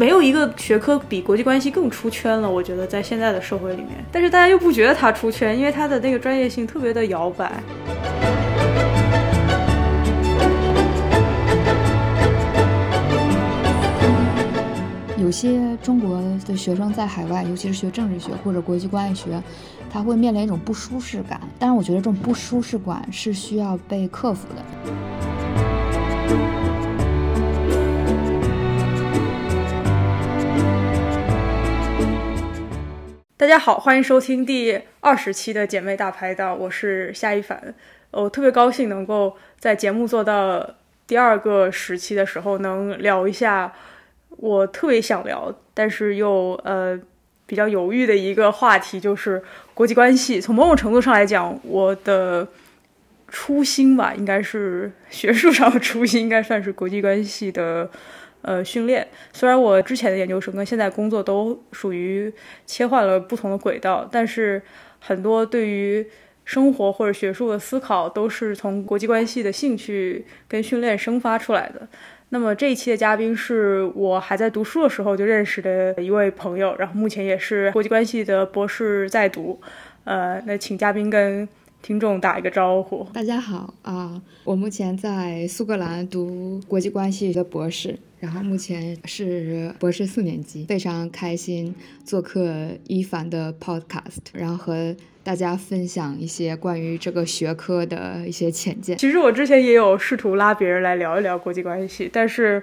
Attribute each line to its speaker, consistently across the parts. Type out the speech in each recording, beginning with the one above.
Speaker 1: 没有一个学科比国际关系更出圈了。我觉得在现在的社会里面，但是大家又不觉得它出圈，因为它的那个专业性特别的摇摆。
Speaker 2: 有些中国的学生在海外，尤其是学政治学或者国际关系学，他会面临一种不舒适感。但是我觉得这种不舒适感是需要被克服的。
Speaker 1: 大家好，欢迎收听第二十期的姐妹大排档，我是夏一凡。我特别高兴能够在节目做到第二个时期的时候，能聊一下。我特别想聊，但是又呃比较犹豫的一个话题就是国际关系。从某种程度上来讲，我的初心吧，应该是学术上的初心，应该算是国际关系的呃训练。虽然我之前的研究生跟现在工作都属于切换了不同的轨道，但是很多对于生活或者学术的思考，都是从国际关系的兴趣跟训练生发出来的。那么这一期的嘉宾是我还在读书的时候就认识的一位朋友，然后目前也是国际关系的博士在读。呃，那请嘉宾跟听众打一个招呼。
Speaker 2: 大家好啊，我目前在苏格兰读国际关系的博士，然后目前是博士四年级，非常开心做客一凡的 Podcast，然后和。大家分享一些关于这个学科的一些浅见。
Speaker 1: 其实我之前也有试图拉别人来聊一聊国际关系，但是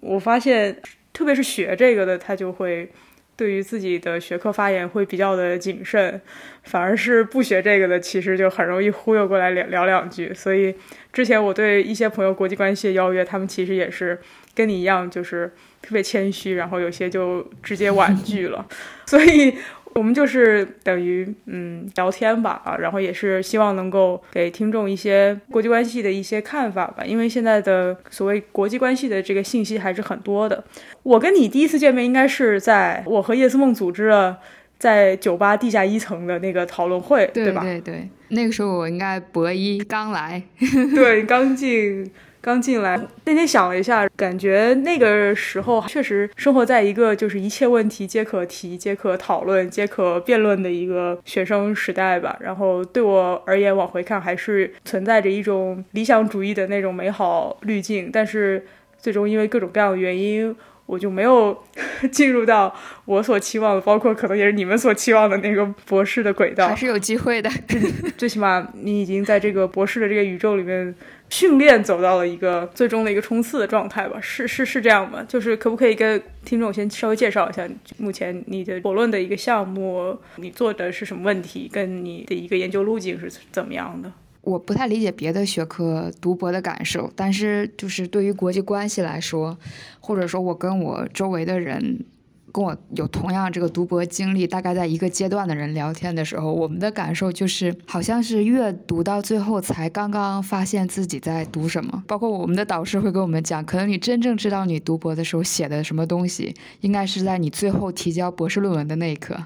Speaker 1: 我发现，特别是学这个的，他就会对于自己的学科发言会比较的谨慎，反而是不学这个的，其实就很容易忽悠过来聊聊两句。所以之前我对一些朋友国际关系的邀约，他们其实也是跟你一样，就是特别谦虚，然后有些就直接婉拒了。所以。我们就是等于嗯聊天吧啊，然后也是希望能够给听众一些国际关系的一些看法吧，因为现在的所谓国际关系的这个信息还是很多的。我跟你第一次见面应该是在我和叶思梦组织了在酒吧地下一层的那个讨论会，
Speaker 2: 对
Speaker 1: 吧？
Speaker 2: 对对，那个时候我应该博一刚来，
Speaker 1: 对，刚进。刚进来那天想了一下，感觉那个时候确实生活在一个就是一切问题皆可提、皆可讨论、皆可辩论的一个学生时代吧。然后对我而言，往回看还是存在着一种理想主义的那种美好滤镜。但是最终因为各种各样的原因，我就没有 进入到我所期望的，包括可能也是你们所期望的那个博士的轨道。
Speaker 2: 还是有机会的，
Speaker 1: 最起码你已经在这个博士的这个宇宙里面。训练走到了一个最终的一个冲刺的状态吧，是是是这样吗？就是可不可以跟听众先稍微介绍一下目前你的博论的一个项目，你做的是什么问题，跟你的一个研究路径是怎么样的？
Speaker 2: 我不太理解别的学科读博的感受，但是就是对于国际关系来说，或者说我跟我周围的人。跟我有同样这个读博经历，大概在一个阶段的人聊天的时候，我们的感受就是，好像是越读到最后才刚刚发现自己在读什么。包括我们的导师会跟我们讲，可能你真正知道你读博的时候写的什么东西，应该是在你最后提交博士论文的那一刻。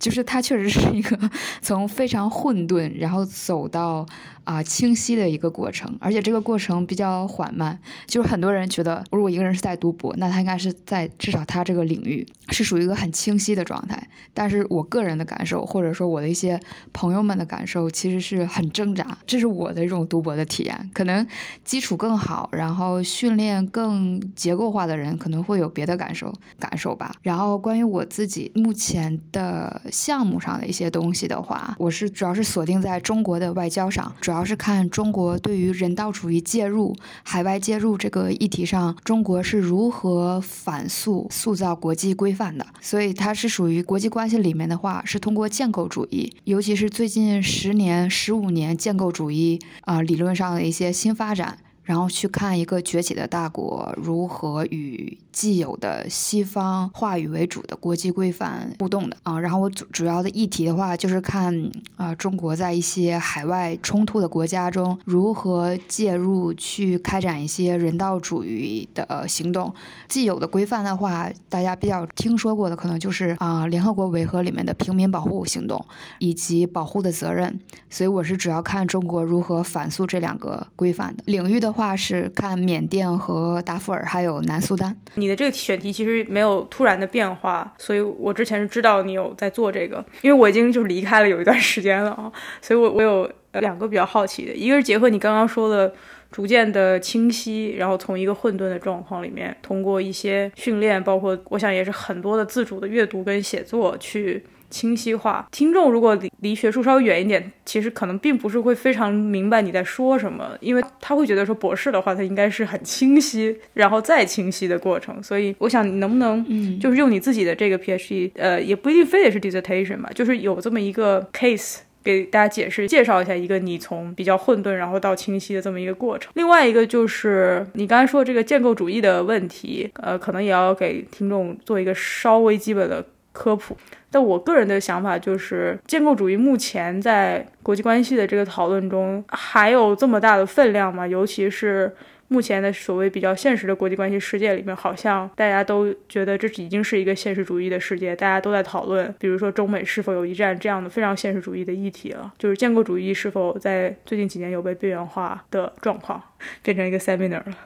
Speaker 2: 就是它确实是一个 从非常混沌，然后走到。啊，清晰的一个过程，而且这个过程比较缓慢。就是很多人觉得，如果一个人是在读博，那他应该是在至少他这个领域是属于一个很清晰的状态。但是我个人的感受，或者说我的一些朋友们的感受，其实是很挣扎。这是我的一种读博的体验。可能基础更好，然后训练更结构化的人，可能会有别的感受感受吧。然后关于我自己目前的项目上的一些东西的话，我是主要是锁定在中国的外交上，主要。主要是看中国对于人道主义介入、海外介入这个议题上，中国是如何反塑、塑造国际规范的。所以它是属于国际关系里面的话，是通过建构主义，尤其是最近十年、十五年建构主义啊理论上的一些新发展。然后去看一个崛起的大国如何与既有的西方话语为主的国际规范互动的啊。然后我主主要的议题的话，就是看啊中国在一些海外冲突的国家中如何介入去开展一些人道主义的行动。既有的规范的话，大家比较听说过的可能就是啊联合国维和里面的平民保护行动以及保护的责任。所以我是主要看中国如何反诉这两个规范的领域的。话是看缅甸和达富尔，还有南苏丹。
Speaker 1: 你的这个选题其实没有突然的变化，所以我之前是知道你有在做这个，因为我已经就离开了有一段时间了啊，所以我我有两个比较好奇的，一个是结合你刚刚说的。逐渐的清晰，然后从一个混沌的状况里面，通过一些训练，包括我想也是很多的自主的阅读跟写作去清晰化。听众如果离离学术稍微远一点，其实可能并不是会非常明白你在说什么，因为他会觉得说博士的话，他应该是很清晰，然后再清晰的过程。所以我想你能不能，嗯，就是用你自己的这个 PhD，呃，也不一定非得是 dissertation 吧，就是有这么一个 case。给大家解释介绍一下一个你从比较混沌然后到清晰的这么一个过程。另外一个就是你刚才说这个建构主义的问题，呃，可能也要给听众做一个稍微基本的科普。但我个人的想法就是，建构主义目前在国际关系的这个讨论中还有这么大的分量吗？尤其是。目前的所谓比较现实的国际关系世界里面，好像大家都觉得这已经是一个现实主义的世界，大家都在讨论，比如说中美是否有一战这样的非常现实主义的议题了。就是建构主义是否在最近几年有被边缘化的状况，变成一个 seminar 了。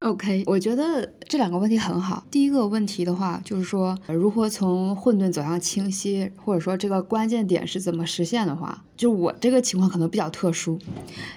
Speaker 2: OK，我觉得这两个问题很好。第一个问题的话，就是说如何从混沌走向清晰，或者说这个关键点是怎么实现的话。就我这个情况可能比较特殊，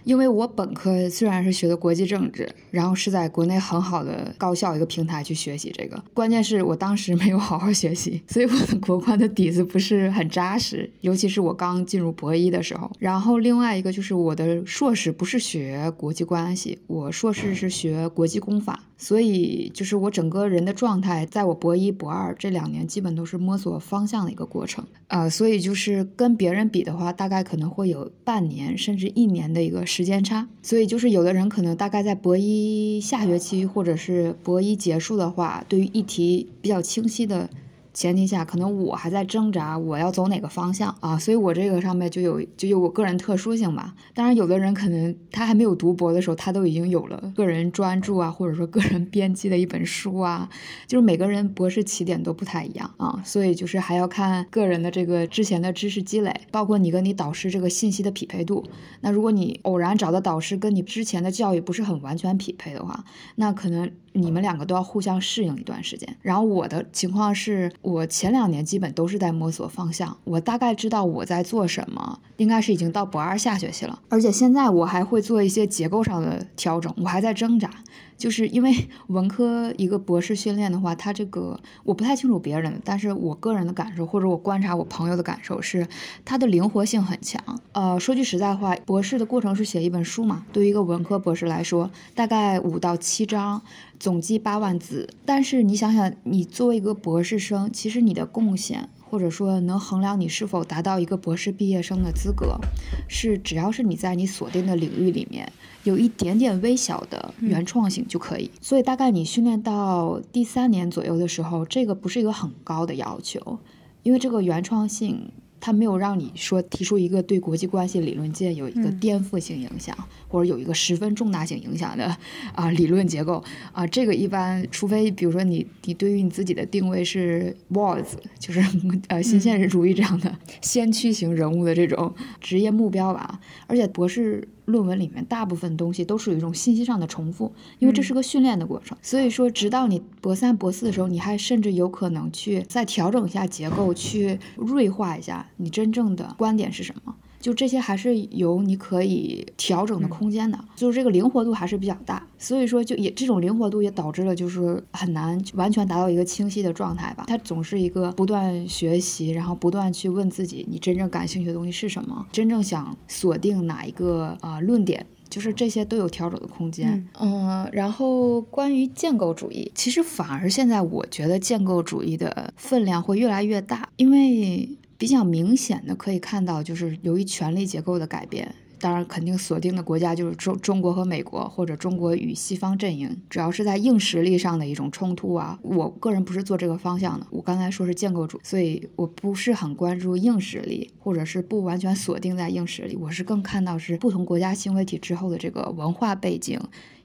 Speaker 2: 因为我本科虽然是学的国际政治，然后是在国内很好的高校一个平台去学习这个，关键是我当时没有好好学习，所以我的国关的底子不是很扎实，尤其是我刚进入博一的时候。然后另外一个就是我的硕士不是学国际关系，我硕士是学国际公法。所以，就是我整个人的状态，在我博一、博二这两年，基本都是摸索方向的一个过程。呃，所以就是跟别人比的话，大概可能会有半年甚至一年的一个时间差。所以就是有的人可能大概在博一下学期或者是博一结束的话，对于议题比较清晰的。前提下，可能我还在挣扎，我要走哪个方向啊？所以我这个上面就有就有我个人特殊性吧。当然，有的人可能他还没有读博的时候，他都已经有了个人专注啊，或者说个人编辑的一本书啊。就是每个人博士起点都不太一样啊，所以就是还要看个人的这个之前的知识积累，包括你跟你导师这个信息的匹配度。那如果你偶然找的导师跟你之前的教育不是很完全匹配的话，那可能。你们两个都要互相适应一段时间。然后我的情况是，我前两年基本都是在摸索方向，我大概知道我在做什么，应该是已经到博二下学期了。而且现在我还会做一些结构上的调整，我还在挣扎。就是因为 文科一个博士训练的话，它这个我不太清楚别人，但是我个人的感受或者我观察我朋友的感受是，它的灵活性很强。呃，说句实在话，博士的过程是写一本书嘛，对于一个文科博士来说，大概五到七章，总计八万字。但是你想想，你作为一个博士生，其实你的贡献。或者说，能衡量你是否达到一个博士毕业生的资格，是只要是你在你锁定的领域里面有一点点微小的原创性就可以。所以大概你训练到第三年左右的时候，这个不是一个很高的要求，因为这个原创性。他没有让你说提出一个对国际关系理论界有一个颠覆性影响，或者有一个十分重大性影响的啊理论结构。啊，这个一般除非比如说你你对于你自己的定位是 WAS，就是呃新现实主义这样的先驱型人物的这种职业目标吧，而且博士。论文里面大部分东西都是一种信息上的重复，因为这是个训练的过程。所以说，直到你博三、博四的时候，你还甚至有可能去再调整一下结构，去锐化一下你真正的观点是什么。就这些还是有你可以调整的空间的，就是这个灵活度还是比较大，所以说就也这种灵活度也导致了就是很难完全达到一个清晰的状态吧。它总是一个不断学习，然后不断去问自己你真正感兴趣的东西是什么，真正想锁定哪一个啊论点，就是这些都有调整的空间。嗯，然后关于建构主义，其实反而现在我觉得建构主义的分量会越来越大，因为。比较明显的可以看到，就是由于权力结构的改变，当然肯定锁定的国家就是中中国和美国，或者中国与西方阵营，主要是在硬实力上的一种冲突啊。我个人不是做这个方向的，我刚才说是建构主，所以我不是很关注硬实力，或者是不完全锁定在硬实力，我是更看到是不同国家新媒体之后的这个文化背景。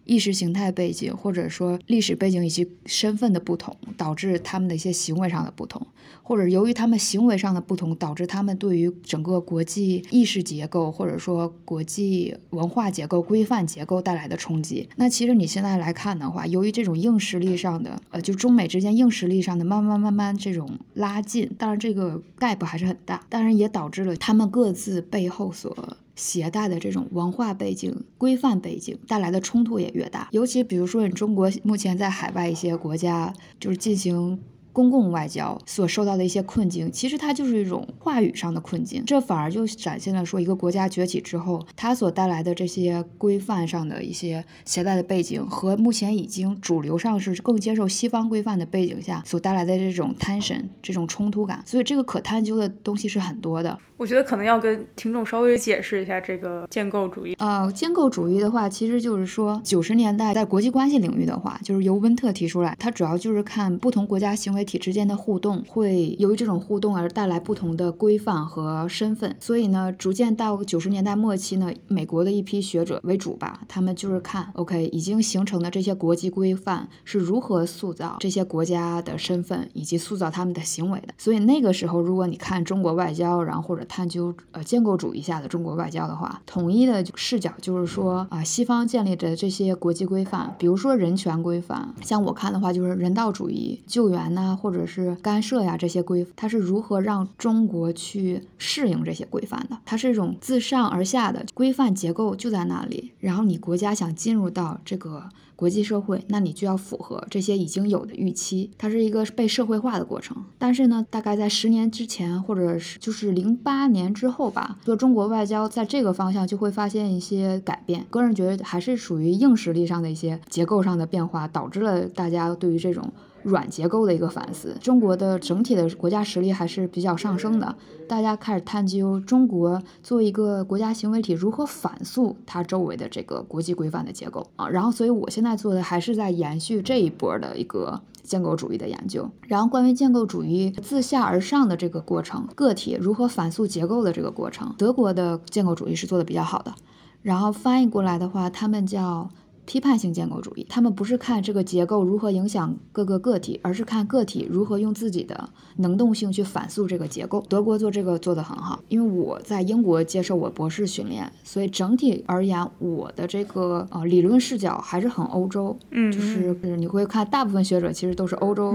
Speaker 2: 意识形态背景，或者说历史背景以及身份的不同，导致他们的一些行为上的不同。或者由于他们行为上的不同，导致他们对于整个国际意识结构或者说国际文化结构、规范结构带来的冲击。那其实你现在来看的话，由于这种硬实力上的，呃，就中美之间硬实力上的慢慢慢慢这种拉近，当然这个 gap 还是很大，当然也导致了他们各自背后所携带的这种文化背景、规范背景带来的冲突也越大。尤其比如说，你中国目前在海外一些国家就是进行。公共外交所受到的一些困境，其实它就是一种话语上的困境，这反而就展现了说一个国家崛起之后，它所带来的这些规范上的一些携带的背景，和目前已经主流上是更接受西方规范的背景下所带来的这种 tension 这种冲突感，所以这个可探究的东西是很多的。
Speaker 1: 我觉得可能要跟听众稍微解释一下这个建构主义。
Speaker 2: 呃，建构主义的话，其实就是说九十年代在国际关系领域的话，就是由温特提出来，它主要就是看不同国家行为体之间的互动，会由于这种互动而带来不同的规范和身份。所以呢，逐渐到九十年代末期呢，美国的一批学者为主吧，他们就是看 OK 已经形成的这些国际规范是如何塑造这些国家的身份以及塑造他们的行为的。所以那个时候，如果你看中国外交，然后或者探究呃建构主义下的中国外交的话，统一的视角就是说啊，西方建立的这些国际规范，比如说人权规范，像我看的话就是人道主义、救援呐，或者是干涉呀这些规，它是如何让中国去适应这些规范的？它是一种自上而下的规范结构就在那里，然后你国家想进入到这个。国际社会，那你就要符合这些已经有的预期，它是一个被社会化的过程。但是呢，大概在十年之前，或者是就是零八年之后吧，做中国外交在这个方向就会发现一些改变。个人觉得还是属于硬实力上的一些结构上的变化，导致了大家对于这种。软结构的一个反思，中国的整体的国家实力还是比较上升的。大家开始探究中国作为一个国家行为体如何反诉它周围的这个国际规范的结构啊。然后，所以我现在做的还是在延续这一波的一个建构主义的研究。然后，关于建构主义自下而上的这个过程，个体如何反诉结构的这个过程，德国的建构主义是做的比较好的。然后翻译过来的话，他们叫。批判性建构主义，他们不是看这个结构如何影响各个个体，而是看个体如何用自己的能动性去反诉这个结构。德国做这个做得很好，因为我在英国接受我博士训练，所以整体而言，我的这个呃理论视角还是很欧洲。
Speaker 1: 嗯，
Speaker 2: 就是你会看大部分学者其实都是欧洲。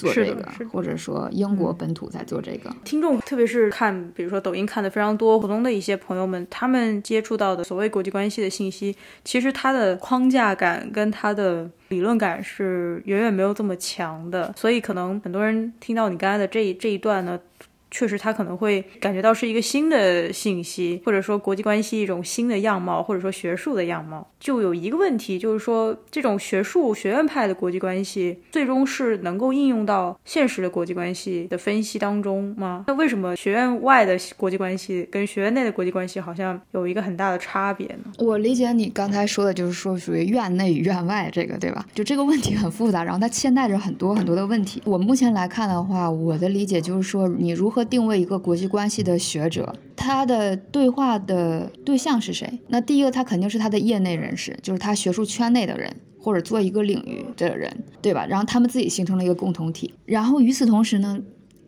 Speaker 2: 做这个，或者说英国本土在做这个。
Speaker 1: 听众，特别是看，比如说抖音看的非常多，普通的一些朋友们，他们接触到的所谓国际关系的信息，其实它的框架感跟它的理论感是远远没有这么强的。所以，可能很多人听到你刚才的这这一段呢。确实，他可能会感觉到是一个新的信息，或者说国际关系一种新的样貌，或者说学术的样貌。就有一个问题，就是说这种学术学院派的国际关系，最终是能够应用到现实的国际关系的分析当中吗？那为什么学院外的国际关系跟学院内的国际关系好像有一个很大的差别呢？
Speaker 2: 我理解你刚才说的就是说属于院内与院外这个，对吧？就这个问题很复杂，然后它牵带着很多很多的问题。我目前来看的话，我的理解就是说，你如何定位一个国际关系的学者，他的对话的对象是谁？那第一个，他肯定是他的业内人士，就是他学术圈内的人，或者做一个领域的人，对吧？然后他们自己形成了一个共同体。然后与此同时呢？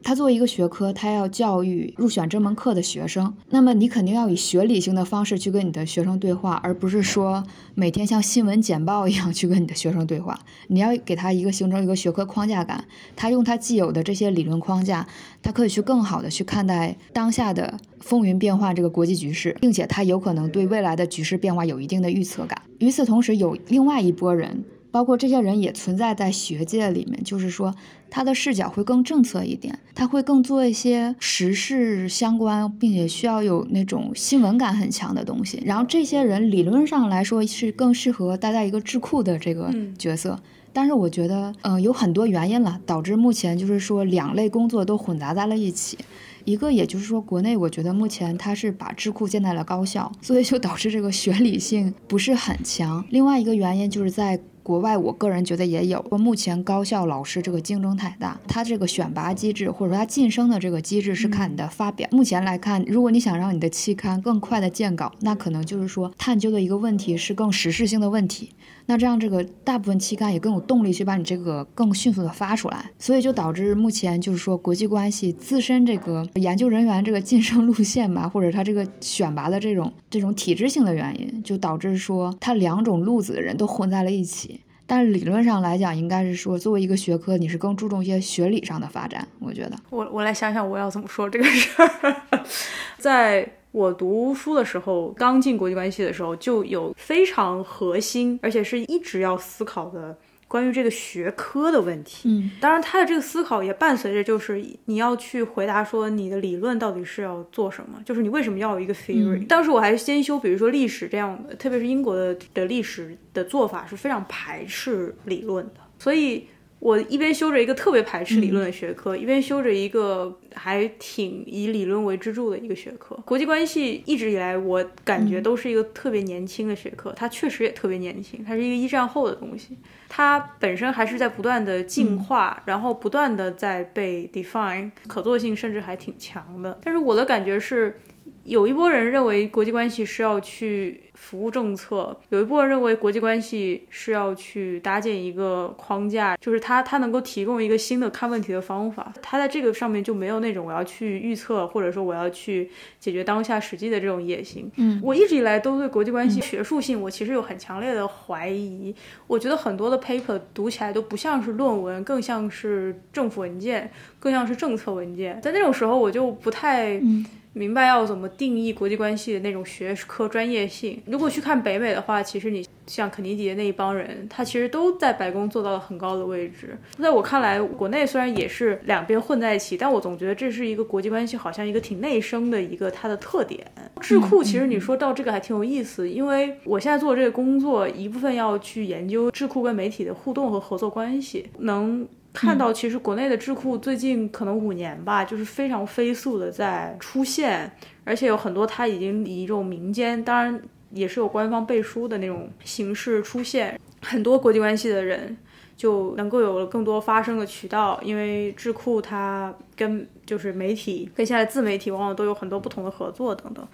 Speaker 2: 他作为一个学科，他要教育入选这门课的学生，那么你肯定要以学理性的方式去跟你的学生对话，而不是说每天像新闻简报一样去跟你的学生对话。你要给他一个形成一个学科框架感，他用他既有的这些理论框架，他可以去更好的去看待当下的风云变幻这个国际局势，并且他有可能对未来的局势变化有一定的预测感。与此同时，有另外一拨人。包括这些人也存在在学界里面，就是说他的视角会更政策一点，他会更做一些时事相关，并且需要有那种新闻感很强的东西。然后这些人理论上来说是更适合待在一个智库的这个角色，但是我觉得，嗯，有很多原因了，导致目前就是说两类工作都混杂在了一起。一个，也就是说，国内我觉得目前它是把智库建在了高校，所以就导致这个学理性不是很强。另外一个原因就是在国外我个人觉得也有。目前高校老师这个竞争太大，他这个选拔机制或者说他晋升的这个机制是看你的发表。目前来看，如果你想让你的期刊更快的见稿，那可能就是说探究的一个问题是更实事性的问题。那这样，这个大部分期刊也更有动力去把你这个更迅速的发出来，所以就导致目前就是说国际关系自身这个研究人员这个晋升路线吧，或者他这个选拔的这种这种体制性的原因，就导致说他两种路子的人都混在了一起。但理论上来讲，应该是说作为一个学科，你是更注重一些学理上的发展。我觉得，
Speaker 1: 我我来想想我要怎么说这个事儿，在。我读书的时候，刚进国际关系的时候，就有非常核心，而且是一直要思考的关于这个学科的问题。
Speaker 2: 嗯，
Speaker 1: 当然，他的这个思考也伴随着，就是你要去回答说你的理论到底是要做什么，就是你为什么要有一个 theory。当时我还先修，比如说历史这样的，特别是英国的的历史的做法是非常排斥理论的，所以。我一边修着一个特别排斥理论的学科，一边修着一个还挺以理论为支柱的一个学科。国际关系一直以来，我感觉都是一个特别年轻的学科，它确实也特别年轻，它是一个一战后的东西，它本身还是在不断的进化，然后不断的在被 define，可做性甚至还挺强的。但是我的感觉是。有一波人认为国际关系是要去服务政策，有一波人认为国际关系是要去搭建一个框架，就是它它能够提供一个新的看问题的方法。它在这个上面就没有那种我要去预测，或者说我要去解决当下实际的这种野心。
Speaker 2: 嗯，
Speaker 1: 我一直以来都对国际关系学术性，我其实有很强烈的怀疑。我觉得很多的 paper 读起来都不像是论文，更像是政府文件，更像是政策文件。在那种时候，我就不太。明白要怎么定义国际关系的那种学科专业性。如果去看北美的话，其实你像肯尼迪的那一帮人，他其实都在白宫做到了很高的位置。在我看来，国内虽然也是两边混在一起，但我总觉得这是一个国际关系好像一个挺内生的一个它的特点。智库其实你说到这个还挺有意思，因为我现在做这个工作，一部分要去研究智库跟媒体的互动和合作关系，能。看到其实国内的智库最近可能五年吧，就是非常飞速的在出现，而且有很多它已经以一种民间，当然也是有官方背书的那种形式出现，很多国际关系的人就能够有了更多发声的渠道，因为智库它跟就是媒体跟现在自媒体往往都有很多不同的合作等等。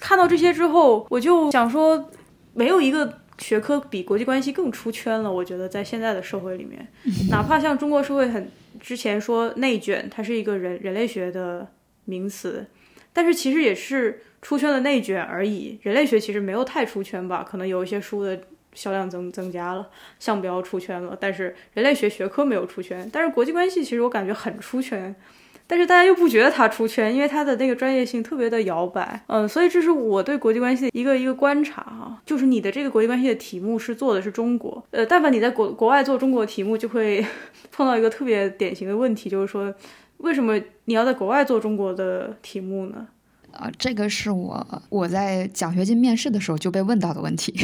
Speaker 1: 看到这些之后，我就想说，没有一个。学科比国际关系更出圈了，我觉得在现在的社会里面，哪怕像中国社会很之前说内卷，它是一个人人类学的名词，但是其实也是出圈了内卷而已。人类学其实没有太出圈吧，可能有一些书的销量增增加了，项标出圈了，但是人类学学科没有出圈。但是国际关系其实我感觉很出圈。但是大家又不觉得他出圈，因为他的那个专业性特别的摇摆，嗯，所以这是我对国际关系的一个一个观察哈，就是你的这个国际关系的题目是做的是中国，呃，但凡你在国国外做中国题目，就会 碰到一个特别典型的问题，就是说，为什么你要在国外做中国的题目呢？
Speaker 2: 啊，这个是我我在奖学金面试的时候就被问到的问题。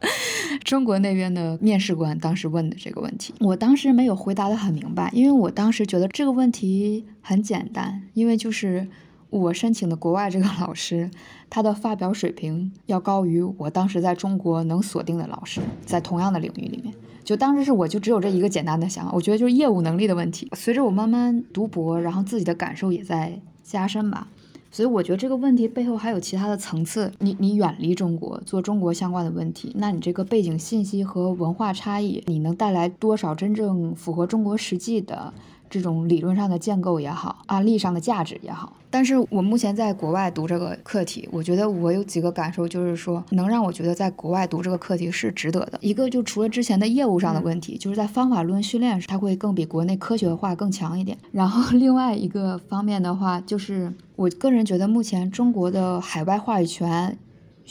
Speaker 2: 中国那边的面试官当时问的这个问题，我当时没有回答的很明白，因为我当时觉得这个问题很简单，因为就是我申请的国外这个老师，他的发表水平要高于我当时在中国能锁定的老师，在同样的领域里面，就当时是我就只有这一个简单的想法，我觉得就是业务能力的问题。随着我慢慢读博，然后自己的感受也在加深吧。所以我觉得这个问题背后还有其他的层次。你你远离中国做中国相关的问题，那你这个背景信息和文化差异，你能带来多少真正符合中国实际的？这种理论上的建构也好，案例上的价值也好，但是我目前在国外读这个课题，我觉得我有几个感受，就是说能让我觉得在国外读这个课题是值得的。一个就除了之前的业务上的问题，就是在方法论训练上，它会更比国内科学化更强一点。然后另外一个方面的话，就是我个人觉得目前中国的海外话语权。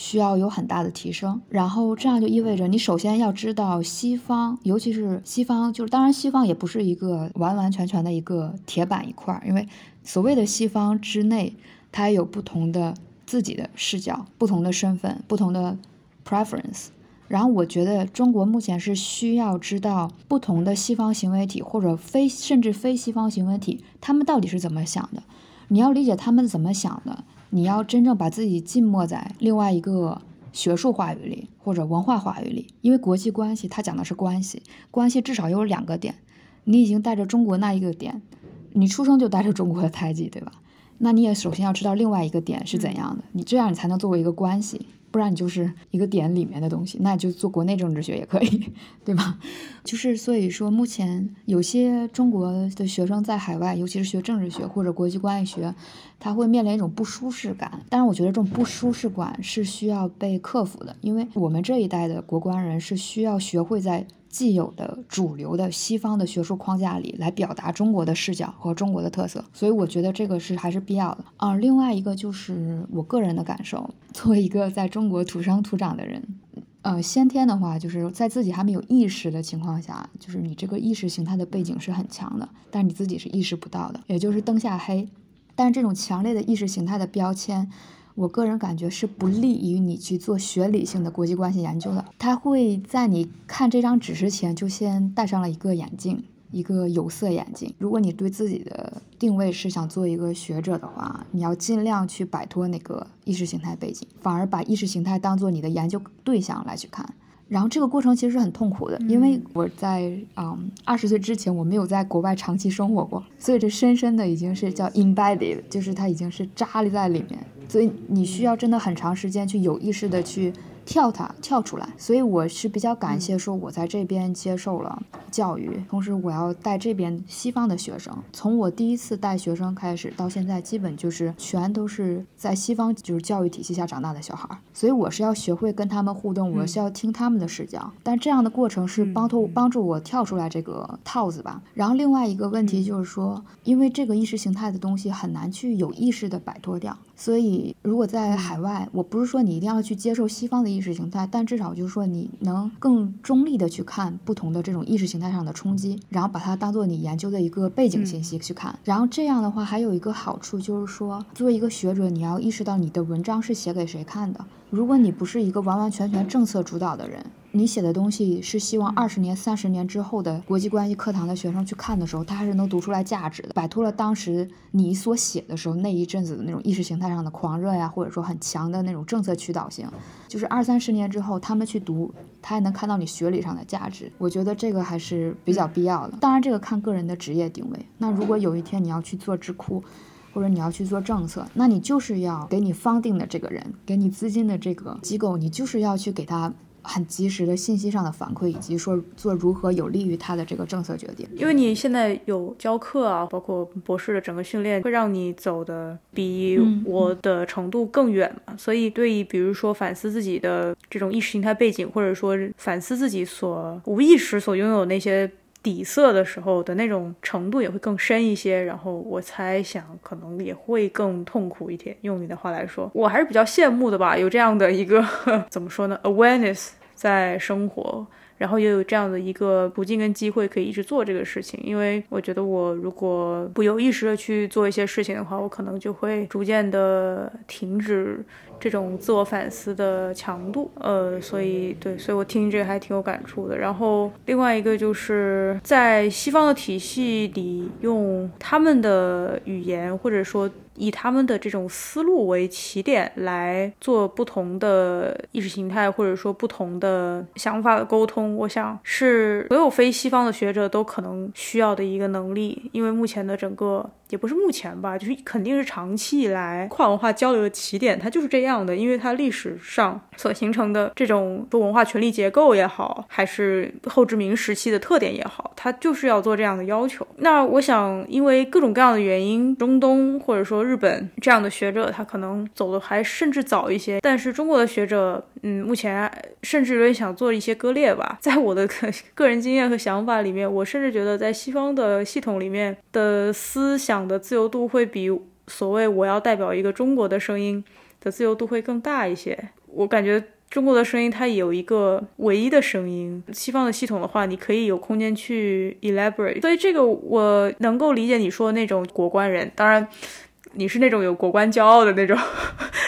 Speaker 2: 需要有很大的提升，然后这样就意味着你首先要知道西方，尤其是西方，就是当然西方也不是一个完完全全的一个铁板一块，因为所谓的西方之内，它也有不同的自己的视角、不同的身份、不同的 preference。然后我觉得中国目前是需要知道不同的西方行为体或者非甚至非西方行为体，他们到底是怎么想的，你要理解他们怎么想的。你要真正把自己浸没在另外一个学术话语里或者文化话语里，因为国际关系它讲的是关系，关系至少有两个点，你已经带着中国那一个点，你出生就带着中国的胎记，对吧？那你也首先要知道另外一个点是怎样的，你这样你才能作为一个关系。不然你就是一个点里面的东西，那就做国内政治学也可以，对吧？就是所以说，目前有些中国的学生在海外，尤其是学政治学或者国际关系学，他会面临一种不舒适感。但是我觉得这种不舒适感是需要被克服的，因为我们这一代的国关人是需要学会在。既有的主流的西方的学术框架里来表达中国的视角和中国的特色，所以我觉得这个是还是必要的啊。另外一个就是我个人的感受，作为一个在中国土生土长的人，呃，先天的话就是在自己还没有意识的情况下，就是你这个意识形态的背景是很强的，但是你自己是意识不到的，也就是灯下黑。但是这种强烈的意识形态的标签。我个人感觉是不利于你去做学理性的国际关系研究的。他会在你看这张纸之前就先戴上了一个眼镜，一个有色眼镜。如果你对自己的定位是想做一个学者的话，你要尽量去摆脱那个意识形态背景，反而把意识形态当做你的研究对象来去看。然后这个过程其实是很痛苦的，因为我在嗯二十岁之前我没有在国外长期生活过，所以这深深的已经是叫 embedded，就是它已经是扎立在里面。所以你需要真的很长时间去有意识的去。跳它跳出来，所以我是比较感谢说，我在这边接受了教育，同时我要带这边西方的学生。从我第一次带学生开始到现在，基本就是全都是在西方就是教育体系下长大的小孩，所以我是要学会跟他们互动，我是要听他们的视角。但这样的过程是帮助帮助我跳出来这个套子吧。然后另外一个问题就是说，因为这个意识形态的东西很难去有意识的摆脱掉，所以如果在海外，我不是说你一定要去接受西方的意。识形态，但至少就是说，你能更中立的去看不同的这种意识形态上的冲击，然后把它当做你研究的一个背景信息去看。然后这样的话，还有一个好处就是说，作为一个学者，你要意识到你的文章是写给谁看的。如果你不是一个完完全全政策主导的人，你写的东西是希望二十年、三十年之后的国际关系课堂的学生去看的时候，他还是能读出来价值的，摆脱了当时你所写的时候那一阵子的那种意识形态上的狂热呀，或者说很强的那种政策驱导性，就是二三十年之后他们去读，他还能看到你学理上的价值。我觉得这个还是比较必要的。当然，这个看个人的职业定位。那如果有一天你要去做智库，或者你要去做政策，那你就是要给你方定的这个人，给你资金的这个机构，你就是要去给他很及时的信息上的反馈，以及说做如何有利于他的这个政策决定。
Speaker 1: 因为你现在有教课啊，包括博士的整个训练，会让你走的比我的程度更远嘛。所以对于比如说反思自己的这种意识形态背景，或者说反思自己所无意识所拥有那些。底色的时候的那种程度也会更深一些，然后我猜想可能也会更痛苦一点。用你的话来说，我还是比较羡慕的吧，有这样的一个 怎么说呢，awareness 在生活，然后也有这样的一个途径跟机会可以一直做这个事情。因为我觉得我如果不有意识的去做一些事情的话，我可能就会逐渐的停止。这种自我反思的强度，呃，所以对，所以我听这个还挺有感触的。然后另外一个就是在西方的体系里，用他们的语言或者说。以他们的这种思路为起点来做不同的意识形态，或者说不同的想法的沟通，我想是所有非西方的学者都可能需要的一个能力。因为目前的整个也不是目前吧，就是肯定是长期以来跨文化交流的起点，它就是这样的。因为它历史上所形成的这种多文化权力结构也好，还是后殖民时期的特点也好，它就是要做这样的要求。那我想，因为各种各样的原因，中东或者说日本这样的学者，他可能走的还甚至早一些。但是中国的学者，嗯，目前甚至有点想做一些割裂吧。在我的个个人经验和想法里面，我甚至觉得在西方的系统里面的思想的自由度会比所谓我要代表一个中国的声音的自由度会更大一些。我感觉。中国的声音，它有一个唯一的声音。西方的系统的话，你可以有空间去 elaborate。所以这个我能够理解你说的那种国关人。当然，你是那种有国关骄傲的那种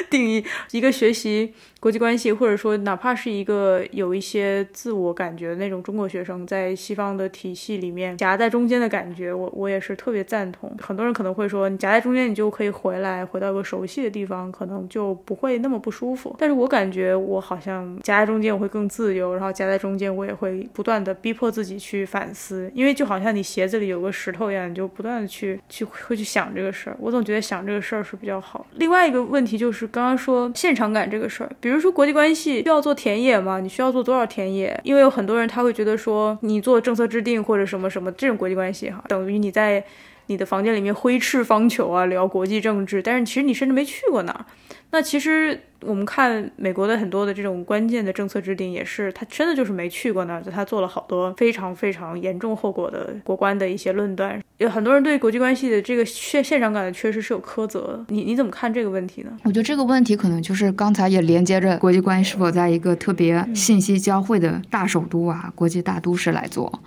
Speaker 1: 定义，一个学习。国际关系，或者说哪怕是一个有一些自我感觉的那种中国学生，在西方的体系里面夹在中间的感觉，我我也是特别赞同。很多人可能会说，你夹在中间，你就可以回来，回到一个熟悉的地方，可能就不会那么不舒服。但是我感觉我好像夹在中间，我会更自由，然后夹在中间，我也会不断的逼迫自己去反思，因为就好像你鞋子里有个石头一样，你就不断的去去会去想这个事儿。我总觉得想这个事儿是比较好。另外一个问题就是刚刚说现场感这个事儿，比。如说国际关系需要做田野吗？你需要做多少田野？因为有很多人他会觉得说，你做政策制定或者什么什么这种国际关系哈，等于你在你的房间里面挥斥方遒啊，聊国际政治，但是其实你甚至没去过那儿。那其实我们看美国的很多的这种关键的政策制定，也是他真的就是没去过那儿，他做了好多非常非常严重后果的国关的一些论断。有很多人对国际关系的这个现现场感的缺失是有苛责。你你怎么看这个问题呢？
Speaker 2: 我觉得这个问题可能就是刚才也连接着国际关系是否在一个特别信息交汇的大首都啊，国际大都市来做。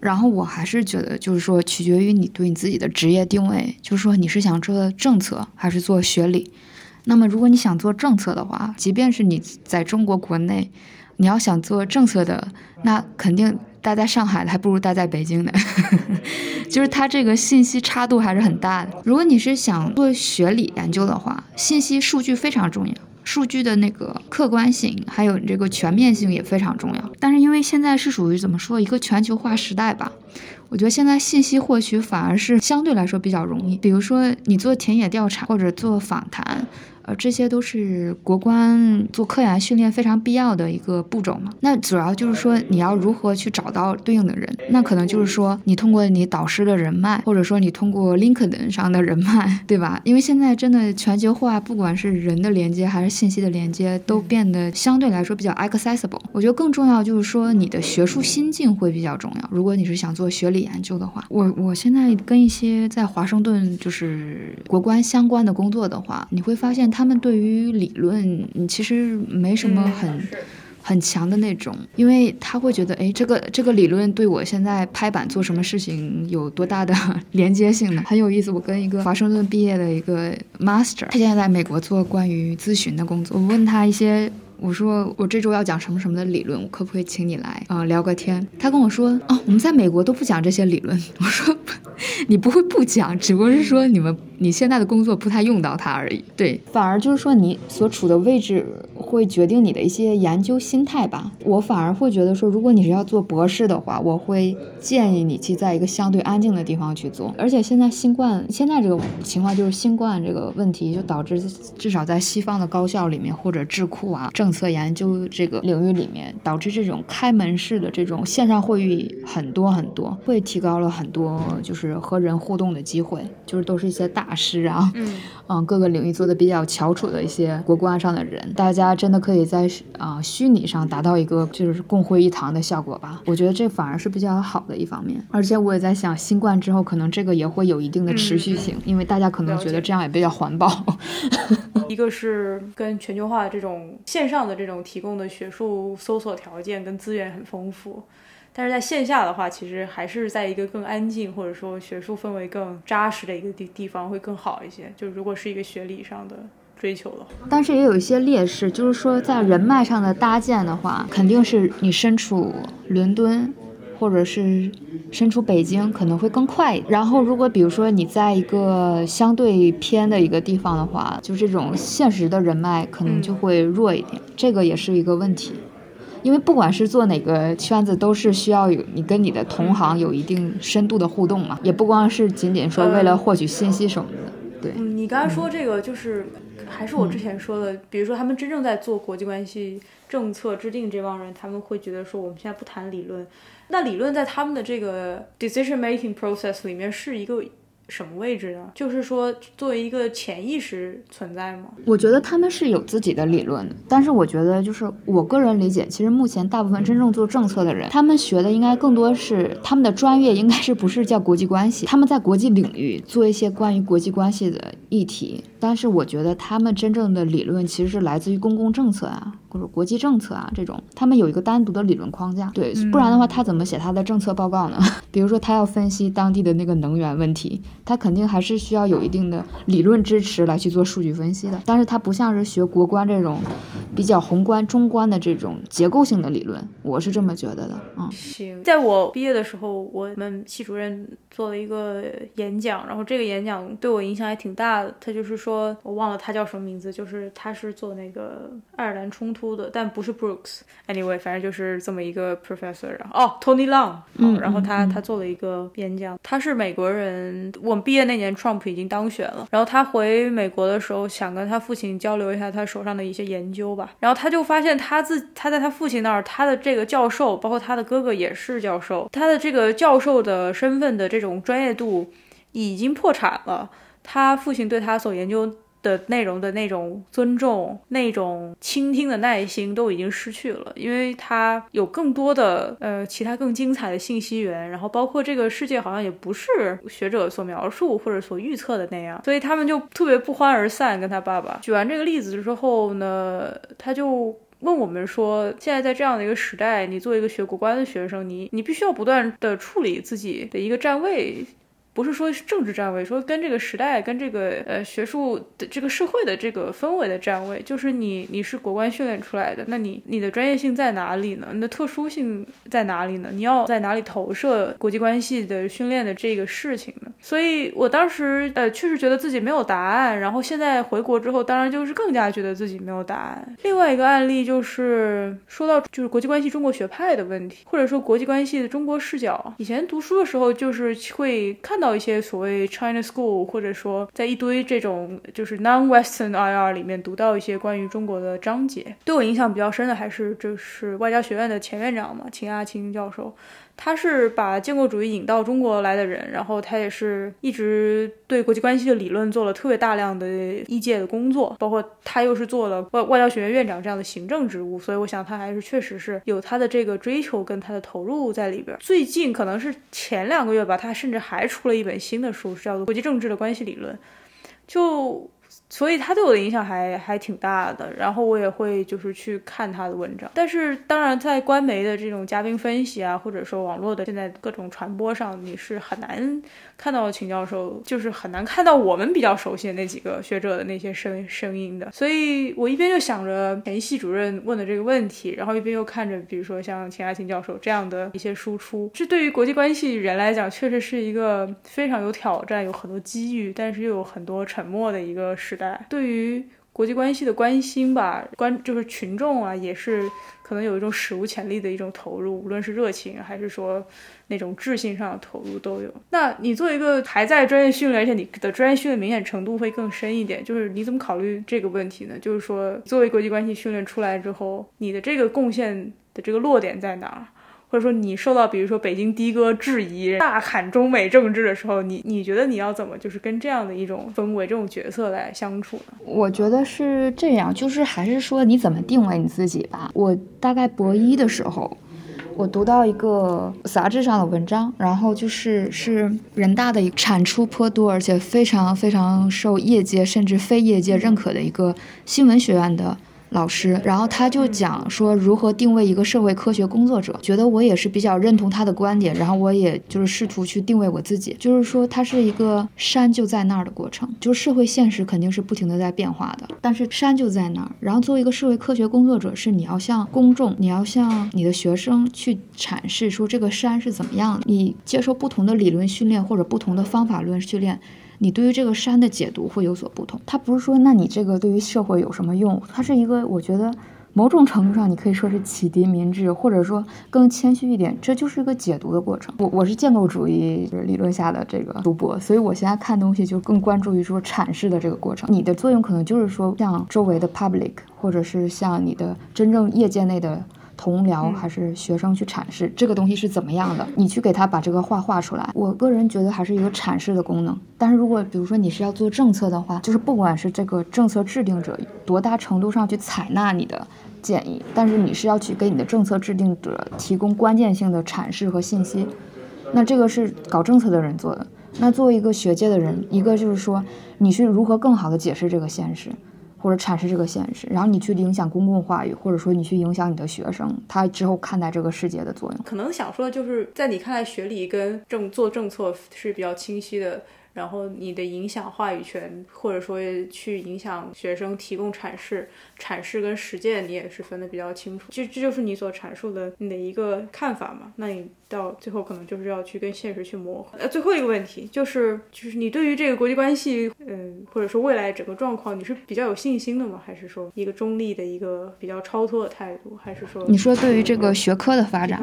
Speaker 2: 然后我还是觉得，就是说取决于你对你自己的职业定位，就是说你是想做政策还是做学理。那么，如果你想做政策的话，即便是你在中国国内，你要想做政策的，那肯定待在上海的还不如待在北京呢。就是它这个信息差度还是很大的。如果你是想做学理研究的话，信息数据非常重要，数据的那个客观性还有你这个全面性也非常重要。但是因为现在是属于怎么说一个全球化时代吧，我觉得现在信息获取反而是相对来说比较容易。比如说你做田野调查或者做访谈。呃，这些都是国关做科研训练非常必要的一个步骤嘛。那主要就是说，你要如何去找到对应的人？那可能就是说，你通过你导师的人脉，或者说你通过 LinkedIn 上的人脉，对吧？因为现在真的全球化，不管是人的连接还是信息的连接，都变得相对来说比较 accessible。我觉得更重要就是说，你的学术心境会比较重要。如果你是想做学理研究的话，我我现在跟一些在华盛顿就是国关相关的工作的话，你会发现。他们对于理论，其实没什么很很强的那种，因为他会觉得，哎，这个这个理论对我现在拍板做什么事情有多大的连接性呢？很有意思。我跟一个华盛顿毕业的一个 master，他现在在美国做关于咨询的工作，我问他一些。我说我这周要讲什么什么的理论，我可不可以请你来啊聊个天？他跟我说哦，我们在美国都不讲这些理论。我说你不会不讲，只不过是说你们你现在的工作不太用到它而已。对，反而就是说你所处的位置会决定你的一些研究心态吧。我反而会觉得说，如果你是要做博士的话，我会建议你去在一个相对安静的地方去做。而且现在新冠现在这个情况就是新冠这个问题，就导致至少在西方的高校里面或者智库啊政策研究这个领域里面，导致这种开门式的这种线上会议很多很多，会提高了很多，就是和人互动的机会，就是都是一些大师啊，嗯，嗯，各个领域做的比较翘楚的一些国关上的人，大家真的可以在啊虚拟上达到一个就是共会一堂的效果吧。我觉得这反而是比较好的一方面，而且我也在想，新冠之后可能这个也会有一定的持续性，因为大家可能觉得这样也比较环保。
Speaker 1: 一个是跟全球化这种线上。的这种提供的学术搜索条件跟资源很丰富，但是在线下的话，其实还是在一个更安静或者说学术氛围更扎实的一个地地方会更好一些。就如果是一个学理上的追求的话，
Speaker 2: 但是也有一些劣势，就是说在人脉上的搭建的话，肯定是你身处伦敦。或者是身处北京可能会更快。然后，如果比如说你在一个相对偏的一个地方的话，就这种现实的人脉可能就会弱一点，这个也是一个问题。因为不管是做哪个圈子，都是需要有你跟你的同行有一定深度的互动嘛，也不光是仅仅说为了获取信息什么的。对，
Speaker 1: 你刚才说这个就是还是我之前说的，比如说他们真正在做国际关系政策制定这帮人，他们会觉得说我们现在不谈理论。那理论在他们的这个 decision making process 里面是一个什么位置呢？就是说，作为一个潜意识存在吗？
Speaker 2: 我觉得他们是有自己的理论，但是我觉得，就是我个人理解，其实目前大部分真正做政策的人，他们学的应该更多是他们的专业，应该是不是叫国际关系？他们在国际领域做一些关于国际关系的议题，但是我觉得他们真正的理论其实是来自于公共政策啊。或者国际政策啊这种，他们有一个单独的理论框架。对，不然的话他怎么写他的政策报告呢？比如说他要分析当地的那个能源问题，他肯定还是需要有一定的理论支持来去做数据分析的。但是他不像是学国关这种比较宏观、中观的这种结构性的理论，我是这么觉得的。嗯，
Speaker 1: 行，在我毕业的时候，我们系主任做了一个演讲，然后这个演讲对我影响还挺大的。他就是说我忘了他叫什么名字，就是他是做那个爱尔兰冲突的，但不是 Brooks。Anyway，反正就是这么一个 professor 然后。哦，Tony Long。嗯，然后他他做了一个演讲，他是美国人。我们毕业那年，Trump 已经当选了。然后他回美国的时候，想跟他父亲交流一下他手上的一些研究吧。然后他就发现他自他在他父亲那儿，他的这个教授，包括他的哥哥也是教授，他的这个教授的身份的这种专业度已经破产了。他父亲对他所研究。的内容的那种尊重、那种倾听的耐心都已经失去了，因为他有更多的呃其他更精彩的信息源，然后包括这个世界好像也不是学者所描述或者所预测的那样，所以他们就特别不欢而散。跟他爸爸举完这个例子之后呢，他就问我们说：现在在这样的一个时代，你作为一个学国关的学生，你你必须要不断的处理自己的一个站位。不是说政治站位，说跟这个时代、跟这个呃学术的这个社会的这个氛围的站位，就是你你是国关训练出来的，那你你的专业性在哪里呢？你的特殊性在哪里呢？你要在哪里投射国际关系的训练的这个事情呢？所以我当时呃确实觉得自己没有答案，然后现在回国之后，当然就是更加觉得自己没有答案。另外一个案例就是说到就是国际关系中国学派的问题，或者说国际关系的中国视角。以前读书的时候就是会看。到一些所谓 China School，或者说在一堆这种就是 Non-Western IR 里面读到一些关于中国的章节，对我影响比较深的还是就是外交学院的前院长嘛，秦阿青教授。他是把建国主义引到中国来的人，然后他也是一直对国际关系的理论做了特别大量的一届的工作，包括他又是做了外外交学院院长这样的行政职务，所以我想他还是确实是有他的这个追求跟他的投入在里边。最近可能是前两个月吧，他甚至还出了一本新的书，是叫做《国际政治的关系理论》，就。所以他对我的影响还还挺大的，然后我也会就是去看他的文章。但是当然，在官媒的这种嘉宾分析啊，或者说网络的现在各种传播上，你是很难看到秦教授，就是很难看到我们比较熟悉的那几个学者的那些声声音的。所以我一边就想着前系主任问的这个问题，然后一边又看着，比如说像秦爱琴教授这样的一些输出，这对于国际关系人来讲，确实是一个非常有挑战、有很多机遇，但是又有很多沉默的一个时代。对于国际关系的关心吧，关就是群众啊，也是可能有一种史无前例的一种投入，无论是热情还是说那种智性上的投入都有。那你作为一个还在专业训练，而且你的专业训练明显程度会更深一点，就是你怎么考虑这个问题呢？就是说，作为国际关系训练出来之后，你的这个贡献的这个落点在哪儿？或者说你受到比如说北京的哥质疑，大喊中美政治的时候，你你觉得你要怎么就是跟这样的一种氛围、这种角色来相处呢？
Speaker 2: 我觉得是这样，就是还是说你怎么定位你自己吧。我大概博一的时候，我读到一个杂志上的文章，然后就是是人大的一产出颇多，而且非常非常受业界甚至非业界认可的一个新闻学院的。老师，然后他就讲说如何定位一个社会科学工作者，觉得我也是比较认同他的观点，然后我也就是试图去定位我自己，就是说它是一个山就在那儿的过程，就是社会现实肯定是不停的在变化的，但是山就在那儿，然后作为一个社会科学工作者，是你要向公众，你要向你的学生去阐释说这个山是怎么样的，你接受不同的理论训练或者不同的方法论训练。你对于这个山的解读会有所不同。它不是说，那你这个对于社会有什么用？它是一个，我觉得某种程度上你可以说是启迪民智，或者说更谦虚一点，这就是一个解读的过程。我我是建构主义理论下的这个读博，所以我现在看东西就更关注于说阐释的这个过程。你的作用可能就是说，向周围的 public，或者是向你的真正业界内的。同僚还是学生去阐释这个东西是怎么样的，你去给他把这个画画出来。我个人觉得还是一个阐释的功能。但是如果比如说你是要做政策的话，就是不管是这个政策制定者多大程度上去采纳你的建议，但是你是要去给你的政策制定者提供关键性的阐释和信息，那这个是搞政策的人做的。那作为一个学界的人，一个就是说你是如何更好的解释这个现实。或者阐释这个现实，然后你去影响公共话语，或者说你去影响你的学生，他之后看待这个世界的作用。
Speaker 1: 可能想说的就是，在你看来，学历跟政做政策是比较清晰的。然后你的影响话语权，或者说去影响学生提供阐释，阐释跟实践你也是分得比较清楚。这这就是你所阐述的你的一个看法嘛？那你到最后可能就是要去跟现实去磨合。呃，最后一个问题就是，就是你对于这个国际关系，嗯，或者说未来整个状况，你是比较有信心的吗？还是说一个中立的一个比较超脱的态度？还是说
Speaker 2: 你说对于这个学科的发展？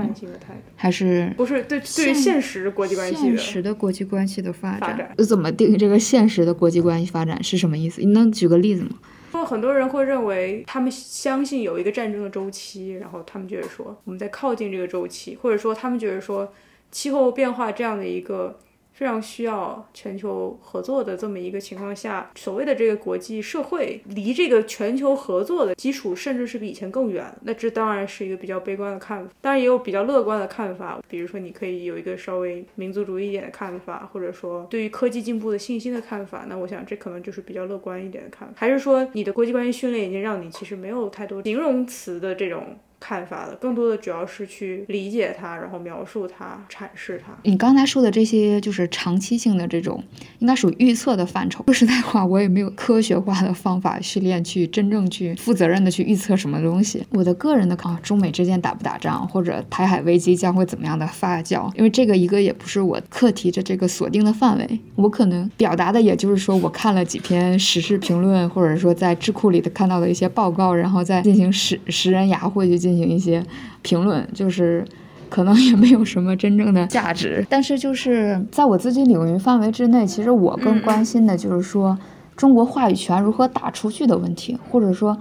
Speaker 2: 还是
Speaker 1: 不是对对于现实国际关系的
Speaker 2: 现实的国际关系的发展
Speaker 1: 发展？
Speaker 2: 怎么定义这个现实的国际关系发展是什么意思？你能举个例子吗？
Speaker 1: 说很多人会认为，他们相信有一个战争的周期，然后他们觉得说我们在靠近这个周期，或者说他们觉得说气候变化这样的一个非常需要全球合作的这么一个情况下，所谓的这个国际社会离这个全球合作的基础甚至是比以前更远。那这当然是一个比较悲观的看法，当然也有比较乐观的看法，比如说你可以有一个稍微民族主义一点的看法，或者说对于科技进步的信心的看法。那我想这可能就是比较乐观一点的看法，还是说你的国际关系训练已经让你其实没有太多形容词的这种。看法的，更多的主要是去理解它，然后描述它，阐释它。
Speaker 2: 你刚才说的这些就是长期性的这种，应该属于预测的范畴。说实在话，我也没有科学化的方法训练去真正去负责任的去预测什么东西。我的个人的啊，中美之间打不打仗，或者台海危机将会怎么样的发酵，因为这个一个也不是我课题的这个锁定的范围。我可能表达的也就是说我看了几篇时事评论，或者说在智库里的看到的一些报告，然后再进行识识人牙慧去进行一些评论，就是。可能也没有什么真正的价值，但是就是在我自己领域范围之内，其实我更关心的就是说，中国话语权如何打出去的问题，或者说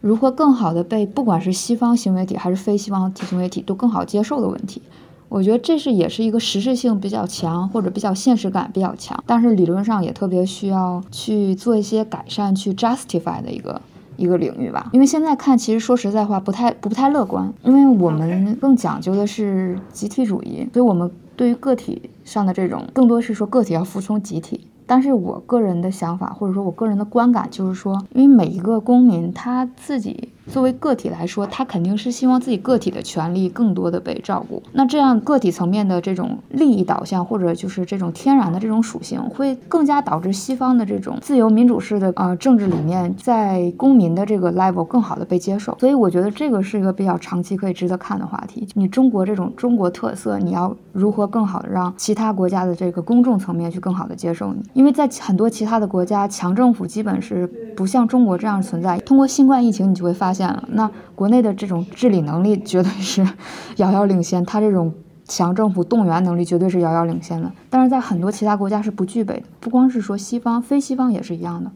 Speaker 2: 如何更好的被不管是西方行为体还是非西方行为体都更好接受的问题。我觉得这是也是一个实质性比较强或者比较现实感比较强，但是理论上也特别需要去做一些改善，去 justify 的一个。一个领域吧，因为现在看，其实说实在话，不太不太乐观，因为我们更讲究的是集体主义，所以我们对于个体上的这种，更多是说个体要服从集体。但是我个人的想法，或者说我个人的观感，就是说，因为每一个公民他自己作为个体来说，他肯定是希望自己个体的权利更多的被照顾。那这样个体层面的这种利益导向，或者就是这种天然的这种属性，会更加导致西方的这种自由民主式的呃政治理念，在公民的这个 level 更好的被接受。所以我觉得这个是一个比较长期可以值得看的话题。你中国这种中国特色，你要如何更好的让其他国家的这个公众层面去更好的接受你？因为在很多其他的国家，强政府基本是不像中国这样存在。通过新冠疫情，你就会发现了，那国内的这种治理能力绝对是遥遥领先，它这种强政府动员能力绝对是遥遥领先的。但是在很多其他国家是不具备的，不光是说西方，非西方也是一样的。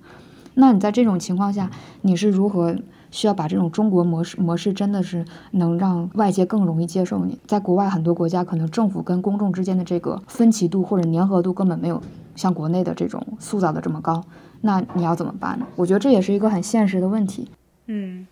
Speaker 2: 那你在这种情况下，你是如何？需要把这种中国模式模式真的是能让外界更容易接受你。在国外很多国家，可能政府跟公众之间的这个分歧度或者粘合度根本没有像国内的这种塑造的这么高。那你要怎么办呢？我觉得这也是一个很现实的问题。
Speaker 1: 嗯。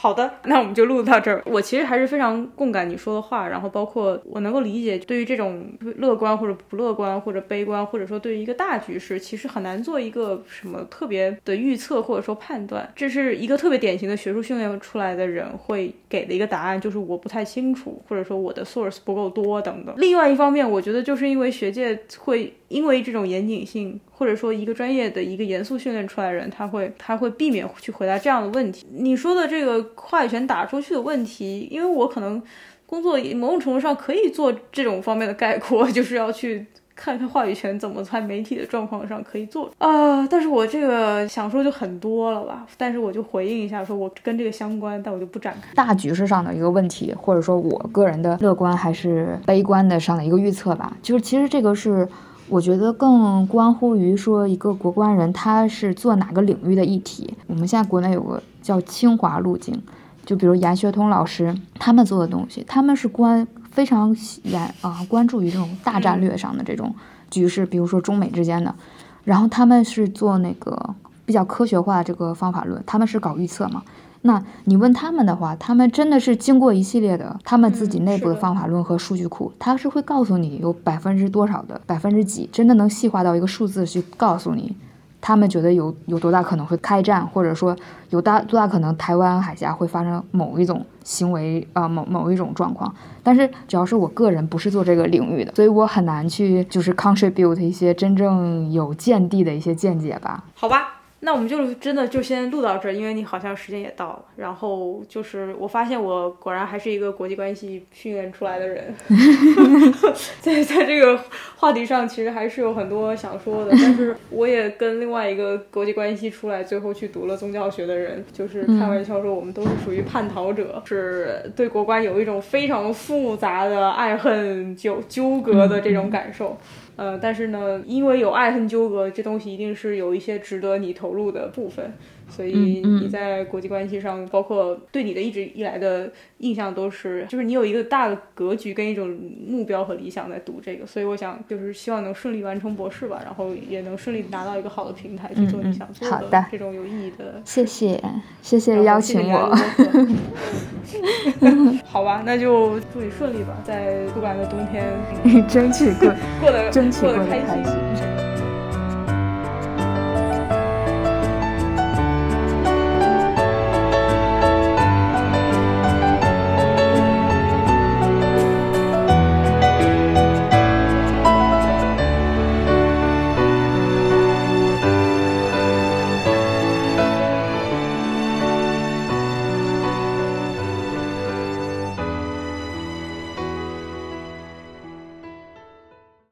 Speaker 1: 好的，那我们就录到这儿。我其实还是非常共感你说的话，然后包括我能够理解，对于这种乐观或者不乐观或者悲观，或者说对于一个大局势，其实很难做一个什么特别的预测或者说判断。这是一个特别典型的学术训练出来的人会给的一个答案，就是我不太清楚，或者说我的 source 不够多等等。另外一方面，我觉得就是因为学界会因为这种严谨性，或者说一个专业的一个严肃训练出来的人，他会他会避免去回答这样的问题。你说的这个。话语权打出去的问题，因为我可能工作某种程度上可以做这种方面的概括，就是要去看看话语权怎么在媒体的状况上可以做啊。但是我这个想说就很多了吧，但是我就回应一下，说我跟这个相关，但我就不展开。
Speaker 2: 大局势上的一个问题，或者说我个人的乐观还是悲观的上的一个预测吧，就是其实这个是。我觉得更关乎于说一个国关人他是做哪个领域的议题。我们现在国内有个叫清华路径，就比如严学通老师他们做的东西，他们是关非常严啊关注于这种大战略上的这种局势，比如说中美之间的，然后他们是做那个比较科学化这个方法论，他们是搞预测嘛。那你问他们的话，他们真的是经过一系列的他们自己内部的方法论和数据库，他是会告诉你有百分之多少的百分之几，真的能细化到一个数字去告诉你他们觉得有有多大可能会开战，或者说有大多大可能台湾海峡会发生某一种行为啊、某某一种状况。但是只要是我个人不是做这个领域的，所以我很难去就是 contribute 一些真正有见地的一些见解吧。
Speaker 1: 好吧。那我们就真的就先录到这儿，因为你好像时间也到了。然后就是我发现我果然还是一个国际关系训练出来的人，在在这个话题上其实还是有很多想说的。但是我也跟另外一个国际关系出来，最后去读了宗教学的人，就是开玩笑说我们都是属于叛逃者，是对国关有一种非常复杂的爱恨纠纠葛的这种感受。呃，但是呢，因为有爱恨纠葛，这东西一定是有一些值得你投入的部分，所以你在国际关系上，包括对你的一直以来的印象都是，就是你有一个大的格局跟一种目标和理想在读这个，所以我想就是希望能顺利完成博士吧，然后也能顺利拿到一个好的平台去做你想做
Speaker 2: 好的
Speaker 1: 这种有意义的。
Speaker 2: 谢谢，谢谢邀请我。
Speaker 1: 好吧，那就祝你顺利吧，在不管的冬天，
Speaker 2: 争取过
Speaker 1: 过得
Speaker 2: 争取
Speaker 1: 过得开
Speaker 2: 心。